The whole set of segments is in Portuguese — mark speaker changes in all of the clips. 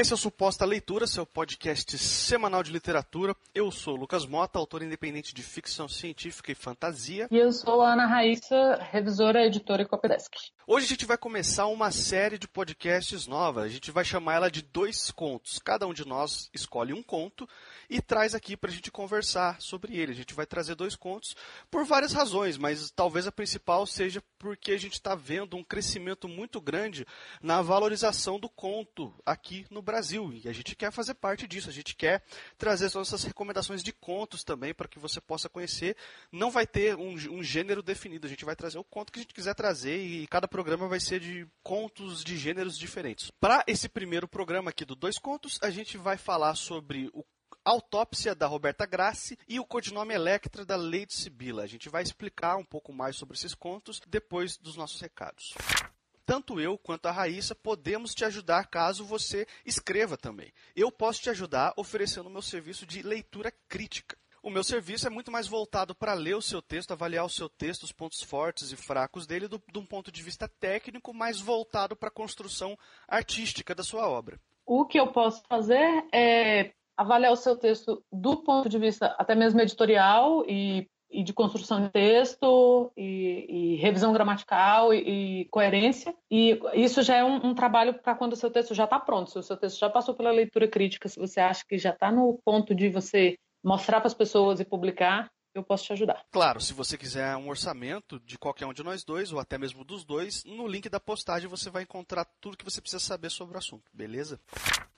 Speaker 1: Esse é o Suposta Leitura, seu podcast semanal de literatura. Eu sou o Lucas Mota, autor independente de ficção científica e fantasia.
Speaker 2: E eu sou a Ana Raíssa, revisora, editora e copydesk.
Speaker 1: Hoje a gente vai começar uma série de podcasts nova. A gente vai chamar ela de Dois Contos. Cada um de nós escolhe um conto e traz aqui para a gente conversar sobre ele. A gente vai trazer dois contos por várias razões, mas talvez a principal seja porque a gente está vendo um crescimento muito grande na valorização do conto aqui no Brasil. E a gente quer fazer parte disso. A gente quer trazer as nossas recomendações de contos também para que você possa conhecer. Não vai ter um, um gênero definido. A gente vai trazer o conto que a gente quiser trazer e cada programa vai ser de contos de gêneros diferentes. Para esse primeiro programa aqui do Dois Contos, a gente vai falar sobre o Autópsia da Roberta Grassi e o codinome Electra da Lady Sibila. A gente vai explicar um pouco mais sobre esses contos depois dos nossos recados tanto eu quanto a Raíssa podemos te ajudar caso você escreva também. Eu posso te ajudar oferecendo o meu serviço de leitura crítica. O meu serviço é muito mais voltado para ler o seu texto, avaliar o seu texto, os pontos fortes e fracos dele, do, de um ponto de vista técnico, mais voltado para a construção artística da sua obra.
Speaker 2: O que eu posso fazer é avaliar o seu texto do ponto de vista até mesmo editorial e, e de construção de texto e, e revisão gramatical e, e, coerência. E isso já é um, um trabalho para quando o seu texto já está pronto. Se o seu texto já passou pela leitura crítica, se você acha que já está no ponto de você mostrar para as pessoas e publicar, eu posso te ajudar.
Speaker 1: Claro, se você quiser um orçamento de qualquer um de nós dois, ou até mesmo dos dois, no link da postagem você vai encontrar tudo que você precisa saber sobre o assunto, beleza?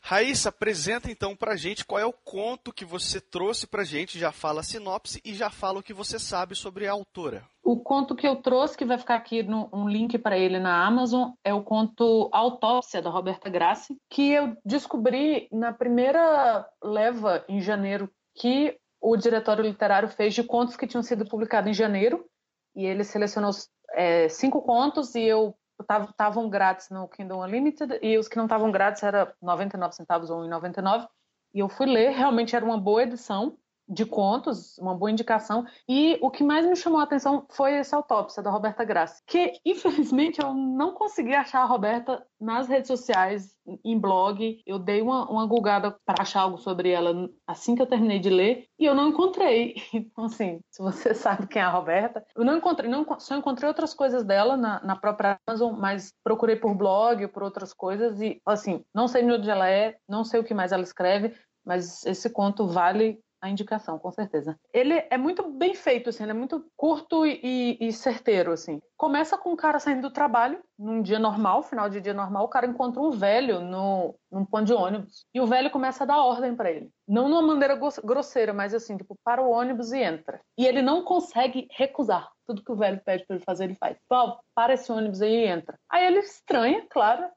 Speaker 1: Raíssa, apresenta então pra gente qual é o conto que você trouxe pra gente, já fala a sinopse e já fala o que você sabe sobre a autora.
Speaker 2: O conto que eu trouxe, que vai ficar aqui no, um link para ele na Amazon, é o conto Autópsia, da Roberta Grassi, que eu descobri na primeira leva em janeiro que o diretório literário fez de contos que tinham sido publicados em janeiro, e ele selecionou é, cinco contos e eu estavam grátis no Kindle Unlimited e os que não estavam grátis era 99 centavos ou 1,99 e eu fui ler, realmente era uma boa edição de contos, uma boa indicação. E o que mais me chamou a atenção foi essa autópsia da Roberta Grassi, que infelizmente eu não consegui achar a Roberta nas redes sociais, em blog. Eu dei uma, uma gulgada para achar algo sobre ela assim que eu terminei de ler e eu não encontrei. Então, assim, se você sabe quem é a Roberta, eu não encontrei, não, só encontrei outras coisas dela na, na própria Amazon, mas procurei por blog, por outras coisas e, assim, não sei onde ela é, não sei o que mais ela escreve, mas esse conto vale a indicação, com certeza. Ele é muito bem feito, assim, ele é muito curto e, e, certeiro, assim. Começa com o cara saindo do trabalho, num dia normal, final de dia normal, o cara encontra um velho no, num ponto de ônibus, e o velho começa a dar ordem para ele. Não de uma maneira grosseira, mas assim, tipo, para o ônibus e entra. E ele não consegue recusar. Tudo que o velho pede para ele fazer, ele faz. Pô, para esse ônibus aí e entra. Aí ele estranha, claro,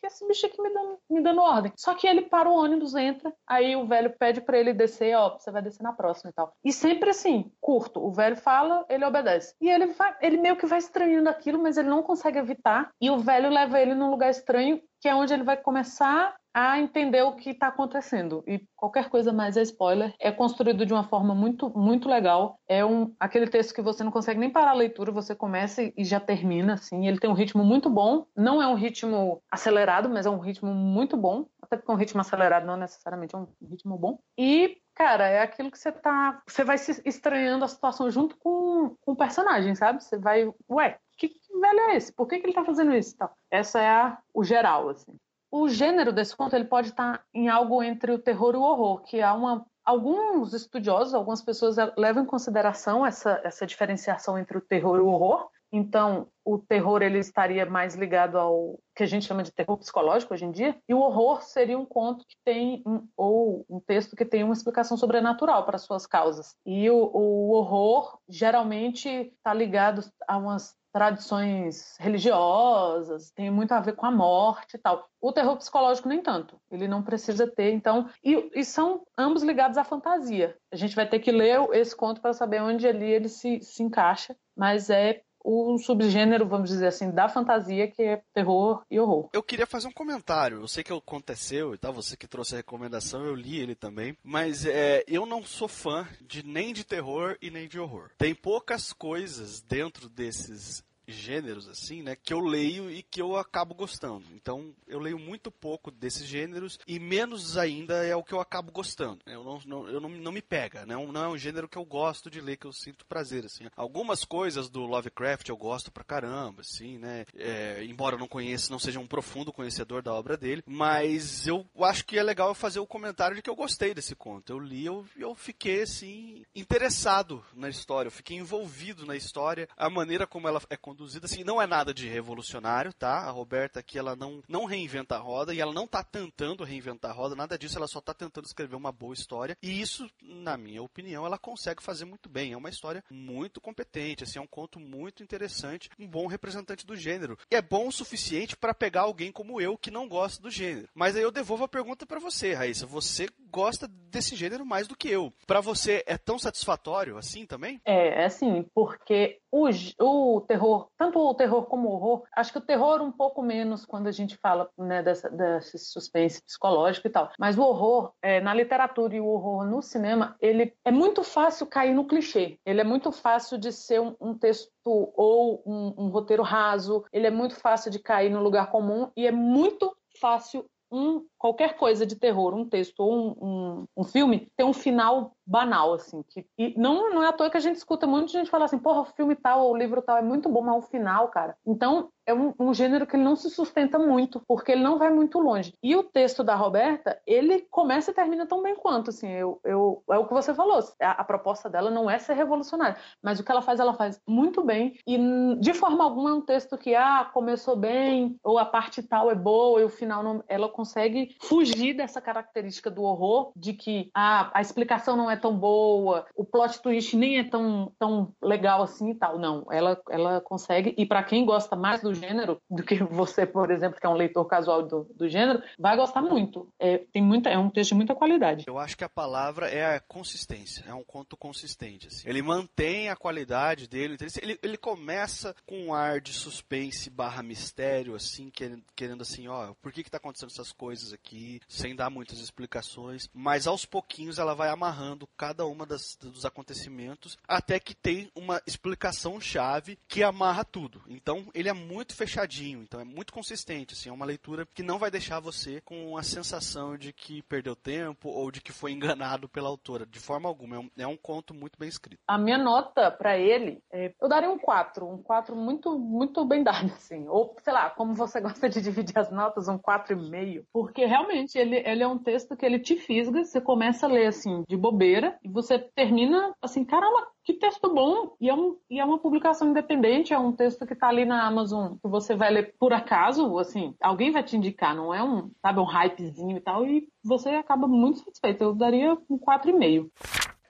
Speaker 2: que esse bicho aqui me dando, me dando ordem. Só que ele para o ônibus, entra, aí o velho pede para ele descer, ó, você vai descer na próxima e tal. E sempre assim, curto. O velho fala, ele obedece. E ele vai, ele meio que vai estranhando aquilo, mas ele não consegue evitar. E o velho leva ele num lugar estranho, que é onde ele vai começar a entender o que está acontecendo. E qualquer coisa mais é spoiler. É construído de uma forma muito, muito legal. É um, aquele texto que você não consegue nem parar a leitura, você começa e já termina, assim. Ele tem um ritmo muito bom. Não é um ritmo acelerado, mas é um ritmo muito bom. Até porque um ritmo acelerado não necessariamente é um ritmo bom. E cara, é aquilo que você tá. Você vai se estranhando a situação junto com, com o personagem, sabe? Você vai, ué, que, que velho é esse? Por que, que ele tá fazendo isso? Tal. Essa é a, o geral, assim o gênero desse conto ele pode estar em algo entre o terror e o horror, que há uma alguns estudiosos, algumas pessoas levam em consideração essa, essa diferenciação entre o terror e o horror. Então, o terror ele estaria mais ligado ao que a gente chama de terror psicológico hoje em dia, e o horror seria um conto que tem um, ou um texto que tem uma explicação sobrenatural para suas causas. E o, o horror geralmente está ligado a umas tradições religiosas, tem muito a ver com a morte e tal. O terror psicológico nem tanto, ele não precisa ter, então, e, e são ambos ligados à fantasia. A gente vai ter que ler esse conto para saber onde ali ele se, se encaixa, mas é o subgênero, vamos dizer assim, da fantasia, que é terror e horror.
Speaker 1: Eu queria fazer um comentário. Eu sei que aconteceu e tal, você que trouxe a recomendação, eu li ele também. Mas é, eu não sou fã de nem de terror e nem de horror. Tem poucas coisas dentro desses gêneros, assim, né, que eu leio e que eu acabo gostando. Então, eu leio muito pouco desses gêneros e menos ainda é o que eu acabo gostando. Eu não, não eu não, não me pega, né? não é um gênero que eu gosto de ler, que eu sinto prazer, assim. Algumas coisas do Lovecraft eu gosto pra caramba, assim, né? É, embora eu não conheça, não seja um profundo conhecedor da obra dele, mas eu acho que é legal eu fazer o comentário de que eu gostei desse conto. Eu li, eu, eu fiquei, assim, interessado na história, eu fiquei envolvido na história, a maneira como ela é conduzida, assim, não é nada de revolucionário, tá? A Roberta aqui, ela não, não reinventa a roda e ela não tá tentando reinventar a roda, nada disso, ela só tá tentando escrever uma boa história e isso, na minha opinião, ela consegue fazer muito bem. É uma história muito competente, assim, é um conto muito interessante, um bom representante do gênero. E é bom o suficiente para pegar alguém como eu que não gosta do gênero. Mas aí eu devolvo a pergunta para você, Raíssa. Você gosta desse gênero mais do que eu. Para você é tão satisfatório assim também?
Speaker 2: É, é assim, porque o, o terror, tanto o terror como o horror, acho que o terror um pouco menos quando a gente fala né, dessa, desse suspense psicológico e tal. Mas o horror, é, na literatura e o horror no cinema, ele é muito fácil cair no clichê. Ele é muito fácil de ser um, um texto ou um, um roteiro raso. Ele é muito fácil de cair no lugar comum e é muito fácil um, qualquer coisa de terror, um texto ou um, um, um, filme, ter um final banal, assim. Que, e não, não é à toa que a gente escuta muita gente falar assim, porra, o filme tal, ou o livro tal é muito bom, mas o final, cara. Então, é um, um, gênero que ele não se sustenta muito, porque ele não vai muito longe. E o texto da Roberta, ele começa e termina tão bem quanto, assim, eu, eu, é o que você falou, a, a, proposta dela não é ser revolucionária, mas o que ela faz, ela faz muito bem, e de forma alguma é um texto que, ah, começou bem, ou a parte tal é boa, e o final não, ela consegue fugir dessa característica do horror, de que, ah, a explicação não é tão boa, o plot twist nem é tão, tão legal assim e tal, não, ela, ela consegue, e para quem gosta mais do gênero do que você, por exemplo, que é um leitor casual do, do gênero, vai gostar muito. É, tem muita, é um texto de muita qualidade.
Speaker 1: Eu acho que a palavra é a consistência. É um conto consistente. Assim. Ele mantém a qualidade dele. Ele, ele começa com um ar de suspense barra mistério, assim, querendo, querendo assim, ó, por que que tá acontecendo essas coisas aqui, sem dar muitas explicações. Mas aos pouquinhos ela vai amarrando cada uma das, dos acontecimentos até que tem uma explicação chave que amarra tudo. Então ele é muito muito fechadinho, então é muito consistente, assim, é uma leitura que não vai deixar você com a sensação de que perdeu tempo ou de que foi enganado pela autora, de forma alguma. É um, é um conto muito bem escrito.
Speaker 2: A minha nota para ele, é, eu daria um 4, um 4 muito, muito bem dado, assim. Ou, sei lá, como você gosta de dividir as notas, um 4,5. Porque realmente ele, ele é um texto que ele te fisga, você começa a ler assim, de bobeira, e você termina assim, caramba, que texto bom! E é, um, e é uma publicação independente, é um texto que está ali na Amazon, que você vai ler por acaso, assim, alguém vai te indicar, não é um, sabe, um hypezinho e tal, e você acaba muito satisfeito. Eu daria um 4,5.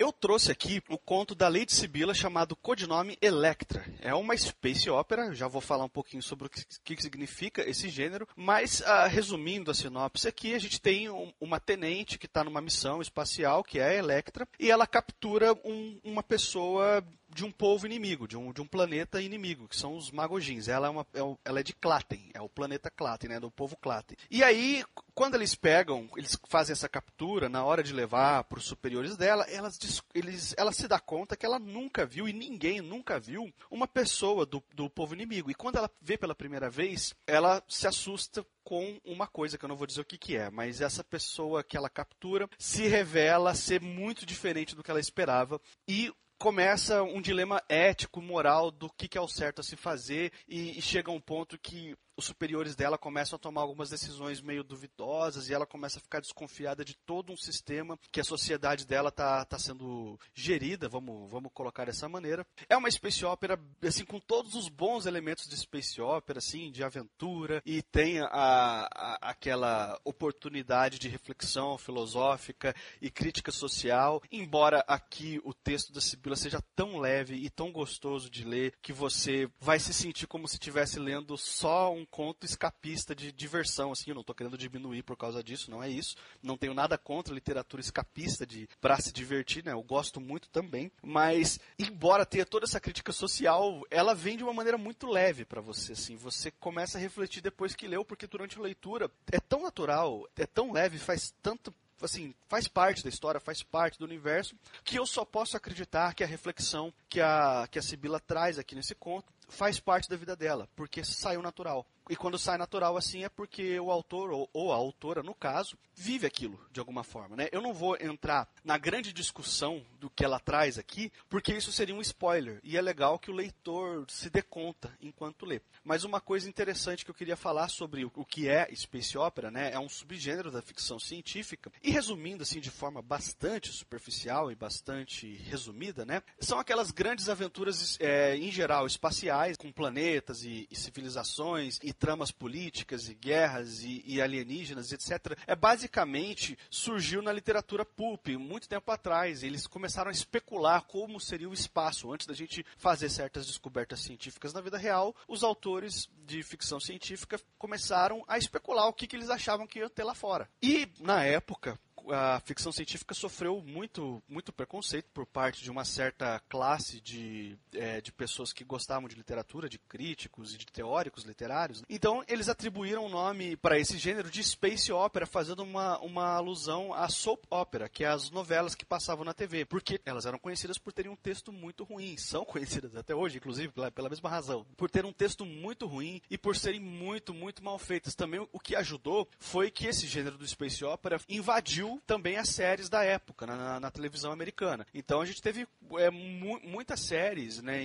Speaker 1: Eu trouxe aqui o conto da Lady Sibila chamado Codinome Electra. É uma space opera, já vou falar um pouquinho sobre o que, significa esse gênero, mas uh, resumindo a sinopse aqui, a gente tem um, uma tenente que está numa missão espacial, que é a Electra, e ela captura um, uma pessoa de um povo inimigo, de um, de um planeta inimigo, que são os Magojins. Ela é, uma, é, ela é de Klaten, é o planeta Klaten, né, do povo Klaten. E aí, quando eles pegam, eles fazem essa captura, na hora de levar para os superiores dela, elas, eles, ela se dá conta que ela nunca viu, e ninguém nunca viu, uma pessoa do, do povo inimigo. E quando ela vê pela primeira vez, ela se assusta com uma coisa que eu não vou dizer o que, que é, mas essa pessoa que ela captura se revela ser muito diferente do que ela esperava e começa um dilema ético, moral do que, que é o certo a se fazer e, e chega a um ponto que os superiores dela começam a tomar algumas decisões meio duvidosas e ela começa a ficar desconfiada de todo um sistema que a sociedade dela está tá sendo gerida, vamos, vamos colocar dessa maneira. É uma space opera, assim, com todos os bons elementos de space opera, assim, de aventura, e tem a, a, aquela oportunidade de reflexão filosófica e crítica social, embora aqui o texto da Sibila seja tão leve e tão gostoso de ler que você vai se sentir como se estivesse lendo só um conto escapista de diversão, assim, eu não estou querendo diminuir por causa disso, não é isso. Não tenho nada contra literatura escapista de para se divertir, né? Eu gosto muito também, mas embora tenha toda essa crítica social, ela vem de uma maneira muito leve para você, assim. Você começa a refletir depois que leu, porque durante a leitura é tão natural, é tão leve, faz tanto assim, faz parte da história, faz parte do universo, que eu só posso acreditar que a reflexão que a, que a Sibila traz aqui nesse conto faz parte da vida dela, porque saiu natural. E quando sai natural assim é porque o autor, ou, ou, a autora, no caso, vive aquilo de alguma forma. Né? Eu não vou entrar na grande discussão do que ela traz aqui, porque isso seria um spoiler. E é legal que o leitor se dê conta enquanto lê. Mas uma coisa interessante que eu queria falar sobre o que é Space Opera, né? É um subgênero da ficção científica. E resumindo assim de forma bastante superficial e bastante resumida, né? São aquelas grandes aventuras é, em geral espaciais, com planetas e, e civilizações e tramas políticas e guerras e, e, alienígenas, etc. É basicamente surgiu na literatura pulp muito tempo atrás. Eles começaram a especular como seria o espaço antes da gente fazer certas descobertas científicas na vida real. Os autores de ficção científica começaram a especular o que, que eles achavam que ia ter lá fora. E na época a ficção científica sofreu muito, muito preconceito por parte de uma certa classe de, é, de pessoas que gostavam de literatura, de críticos e de teóricos literários. Então, eles atribuíram o nome para esse gênero de space opera, fazendo uma, uma alusão à soap opera, que é as novelas que passavam na TV, porque elas eram conhecidas por terem um texto muito ruim, são conhecidas até hoje, inclusive, pela, pela mesma razão, por ter um texto muito ruim e por serem muito, muito mal feitas. Também o que ajudou foi que esse gênero do space opera invadiu também as séries da época na, na televisão americana. Então a gente teve é, mu muitas séries, né,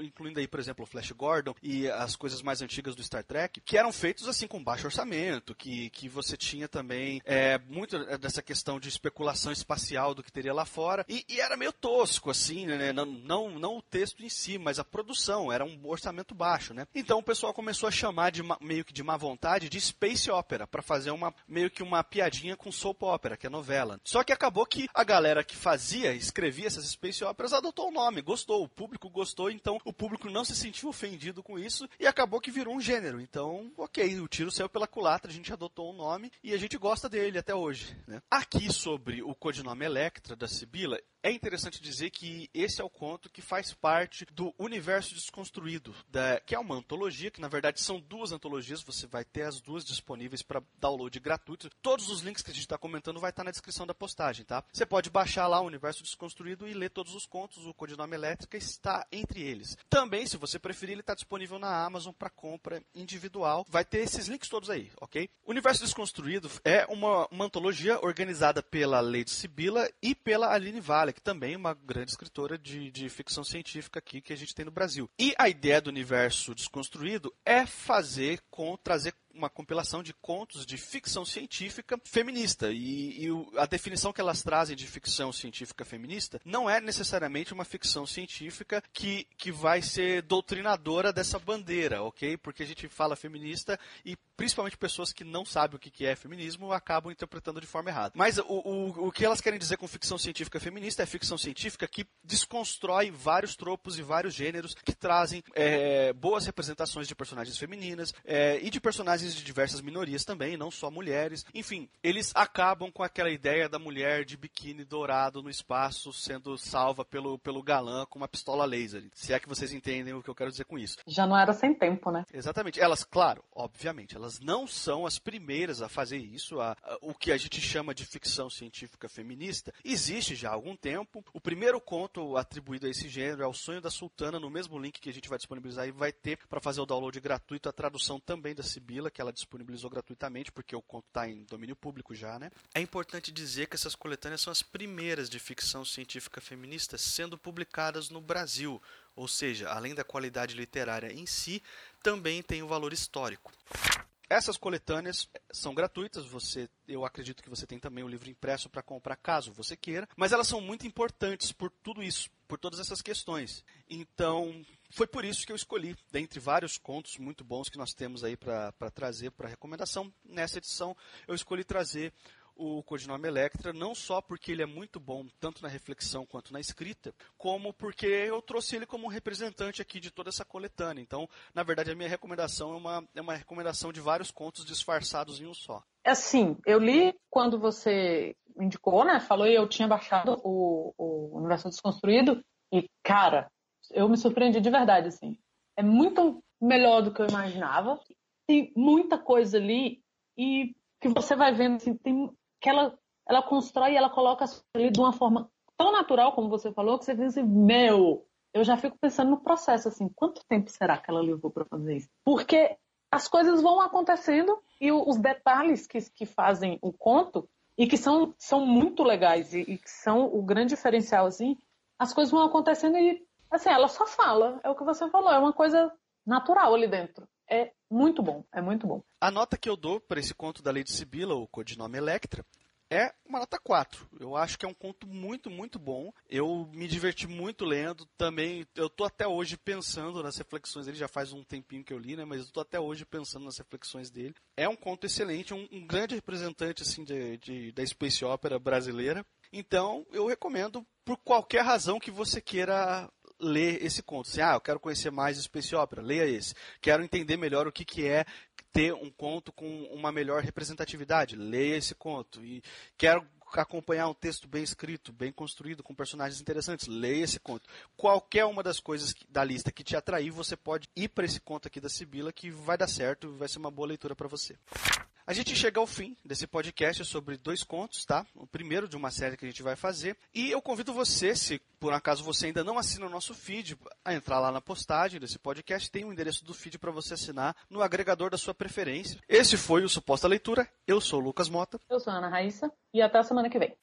Speaker 1: incluindo aí, por exemplo, o Flash Gordon e as coisas mais antigas do Star Trek, que eram feitos assim com baixo orçamento, que, que você tinha também é, muito dessa questão de especulação espacial do que teria lá fora, e, e era meio tosco, assim, né, não, não, não o texto em si, mas a produção, era um orçamento baixo, né. Então o pessoal começou a chamar de meio que de má vontade de Space Opera, para fazer uma meio que uma piadinha com soap opera que é novela. Só que acabou que a galera que fazia, escrevia essas space operas, adotou o nome, gostou, o público gostou, então o público não se sentiu ofendido com isso e acabou que virou um gênero. Então, ok, o tiro saiu pela culatra, a gente adotou o nome e a gente gosta dele até hoje. Né? Aqui sobre o codinome Electra da Sibila, é interessante dizer que esse é o conto que faz parte do universo desconstruído, da, que é uma antologia, que na verdade são duas antologias, você vai ter as duas disponíveis para download gratuito. Todos os links que a gente está comentando vai estar tá na descrição da postagem, tá? Você pode baixar lá o universo desconstruído e ler todos os contos, o codinome elétrica está entre eles. Também, se você preferir, ele está disponível na Amazon para compra individual. Vai ter esses links todos aí, ok? Universo desconstruído é uma, uma antologia organizada pela Lady Sibila e pela Aline Vale que também é uma grande escritora de, de ficção científica aqui que a gente tem no Brasil. E a ideia do universo desconstruído é fazer com trazer uma compilação de contos de ficção científica feminista. E, e, a definição que elas trazem de ficção científica feminista não é necessariamente uma ficção científica que, que vai ser doutrinadora dessa bandeira, ok? Porque a gente fala feminista e principalmente pessoas que não sabem o que é feminismo acabam interpretando de forma errada. Mas o, o, o que elas querem dizer com ficção científica feminista é ficção científica que desconstrói vários tropos e vários gêneros que trazem é, boas representações de personagens femininas é, e de personagens de diversas minorias também, não só mulheres. Enfim, eles acabam com aquela ideia da mulher de biquíni dourado no espaço sendo salva pelo, pelo galã com uma pistola laser. Se é que vocês entendem o que eu quero dizer com isso.
Speaker 2: Já não era sem tempo, né?
Speaker 1: Exatamente. Elas, claro, obviamente, elas não são as primeiras a fazer isso. A, a, o que a gente chama de ficção científica feminista existe já há algum tempo. O primeiro conto atribuído a esse gênero é O Sonho da Sultana, no mesmo link que a gente vai disponibilizar e vai ter para fazer o download gratuito a tradução também da Sibila, que ela disponibilizou gratuitamente, porque o conto está em domínio público já, né? É importante dizer que essas coletâneas são as primeiras de ficção científica feminista sendo publicadas no Brasil, ou seja, além da qualidade literária em si, também tem o um valor histórico. Essas coletâneas são gratuitas, você, eu acredito que você tem também o livro impresso para comprar caso você queira, mas elas são muito importantes por tudo isso, por todas essas questões. Então, foi por isso que eu escolhi, dentre vários contos muito bons que nós temos aí para trazer para recomendação, nessa edição eu escolhi trazer o codinome Electra, não só porque ele é muito bom, tanto na reflexão quanto na escrita, como porque eu trouxe ele como um representante aqui de toda essa coletânea. Então, na verdade, a minha recomendação é uma, é uma recomendação de vários contos disfarçados em um só.
Speaker 2: Assim, eu li quando você indicou, né? Falou e eu tinha baixado o, o Universo Desconstruído e, cara, eu me surpreendi de verdade, assim. É muito melhor do que eu imaginava. Tem muita coisa ali e que você vai vendo, assim, tem, que ela, ela constrói e ela coloca ali de uma forma tão natural, como você falou, que você diz assim, meu, eu já fico pensando no processo, assim, quanto tempo será que ela levou para fazer isso? Porque as coisas vão acontecendo e os detalhes que, que fazem o conto e que são, são muito legais e, e, que são o grande diferencial, assim, as coisas vão acontecendo e, assim, ela só fala, é o que você falou, é uma coisa natural ali dentro. É muito bom, é muito bom.
Speaker 1: A nota que eu dou para esse conto da Lady Sibila, o codinome Electra, é uma nota 4. Eu acho que é um conto muito, muito bom. Eu me diverti muito lendo. Também, eu tô até hoje pensando nas reflexões dele. Já faz um tempinho que eu li, né? Mas eu tô até hoje pensando nas reflexões dele. É um conto excelente, um, um grande representante, assim, de, de, da space opera brasileira. Então, eu recomendo por qualquer razão que você queira ler esse conto. Assim, ah, eu quero conhecer mais Space Opera, leia esse. Quero entender melhor o que, que é ter um conto com uma melhor representatividade, leia esse conto. E quero acompanhar um texto bem escrito, bem construído, com personagens interessantes, leia esse conto. Qualquer uma das coisas da lista que te atrair, você pode ir para esse conto aqui da Sibila, que vai dar certo, vai ser uma boa leitura para você. A gente chega ao fim desse podcast sobre dois contos, tá? O primeiro de uma série que a gente vai fazer. E eu convido você, se por acaso você ainda não assina o nosso feed, a entrar lá na postagem desse podcast. Tem o um endereço do feed para você assinar no agregador da sua preferência. Esse foi o Suposta Leitura. Eu sou o Lucas Mota.
Speaker 2: Eu sou a Ana Raíssa. E até a semana que vem.